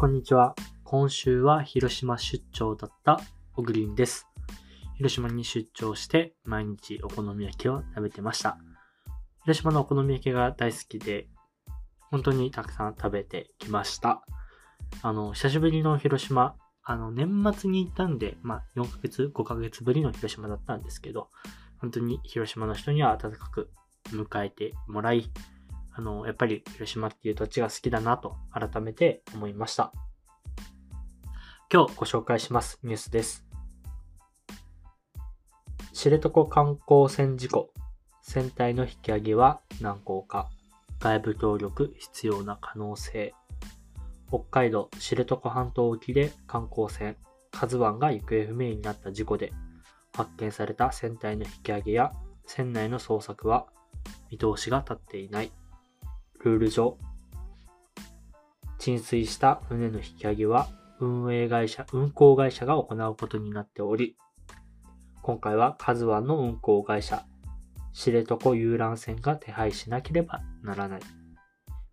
こんにちは。今週は広島出張だったオグリンです。広島に出張して毎日お好み焼きを食べてました。広島のお好み焼きが大好きで、本当にたくさん食べてきました。あの、久しぶりの広島、あの、年末に行ったんで、まあ、4ヶ月、5ヶ月ぶりの広島だったんですけど、本当に広島の人には温かく迎えてもらい、あの、やっぱり広島っていう土地が好きだなと改めて思いました。今日ご紹介しますニュースです。知床観光船事故、船体の引き上げは難航か、外部協力必要な可能性。北海道知床半島沖で観光船カズワンが行方不明になった事故で発見された船体の引き上げや船内の捜索は見通しが立っていない。ルール上、沈水した船の引き上げは運営会社、運航会社が行うことになっており、今回はカズワンの運航会社、知床遊覧船が手配しなければならない。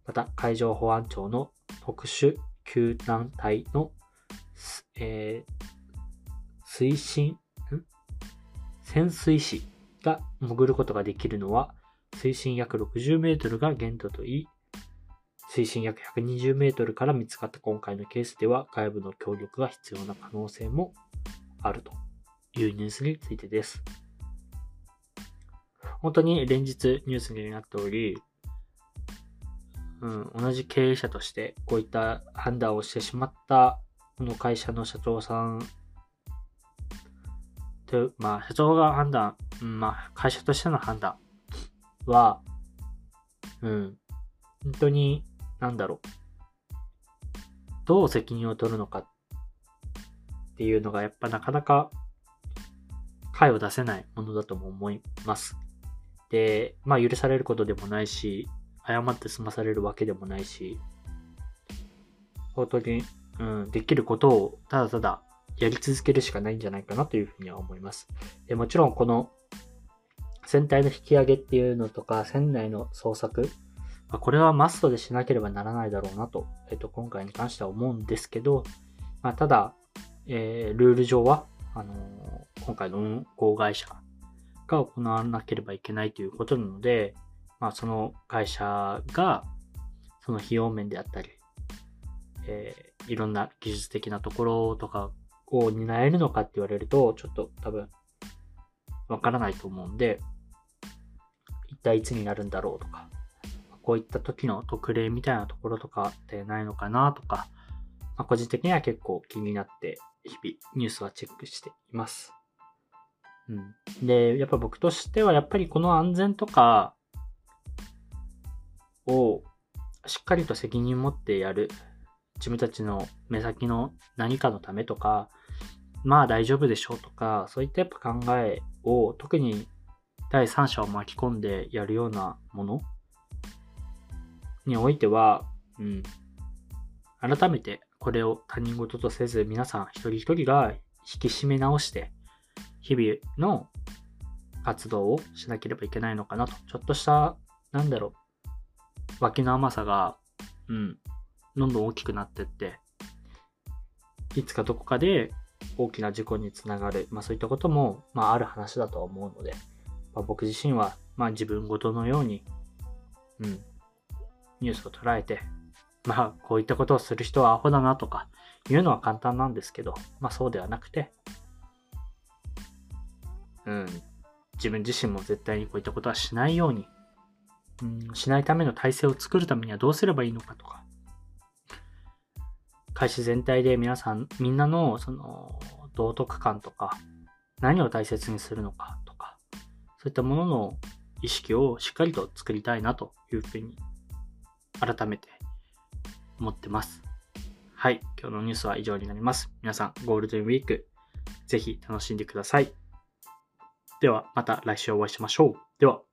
また、海上保安庁の特殊救難隊の、えー、推進、潜水士が潜ることができるのは、水深約60メートルが限度といい、水深約120メートルから見つかった今回のケースでは外部の協力が必要な可能性もあるというニュースについてです。本当に連日ニュースになっており、うん、同じ経営者としてこういった判断をしてしまったこの会社の社長さんと、まあ、社長が判断、まあ、会社としての判断は、うん、本当に、なんだろう、どう責任を取るのかっていうのが、やっぱなかなか、解を出せないものだとも思います。で、まあ、許されることでもないし、謝って済まされるわけでもないし、本当に、うん、できることをただただやり続けるしかないんじゃないかなというふうには思います。でもちろんこの船体の引き上げっていうのとか、船内の捜索、まあ、これはマストでしなければならないだろうなと、えっと、今回に関しては思うんですけど、まあ、ただ、えー、ルール上は、あのー今回の運航会社が行わなければいけないということなので、まあ、その会社が、その費用面であったり、えーいろんな技術的なところとかを担えるのかって言われると、ちょっと多分、わからないと思うんで、体いつになるんだろうとか、こういった時の特例みたいなところとかってないのかなとか、まあ、個人的には結構気になって、日々ニュースはチェックしています。うん。で、やっぱ僕としては、やっぱりこの安全とかをしっかりと責任持ってやる。自分たちの目先の何かのためとか、まあ大丈夫でしょうとか、そういったやっぱ考えを特に第三者を巻き込んでやるようなもの？においては、うん、改めてこれを他人事とせず皆さん一人一人が引き締め直して日々の活動をしなければいけないのかなと。ちょっとした、なんだろう、脇の甘さが、うん、どんどん大きくなってって、いつかどこかで大きな事故につながる、まあそういったことも、まあある話だとは思うので、まあ、僕自身は、まあ自分ごとのように、うん、ニュースを捉えて、まあこういったことをする人はアホだなとか言うのは簡単なんですけど、まあそうではなくて、うん、自分自身も絶対にこういったことはしないように、うん、しないための体制を作るためにはどうすればいいのかとか、会社全体で皆さん、みんなのその道徳感とか、何を大切にするのかとか、そういったものの意識をしっかりと作りたいなというふうに改めて思ってます。はい、今日のニュースは以上になります。皆さん、ゴールデンウィーク、ぜひ楽しんでください。では、また来週お会いしましょう。では。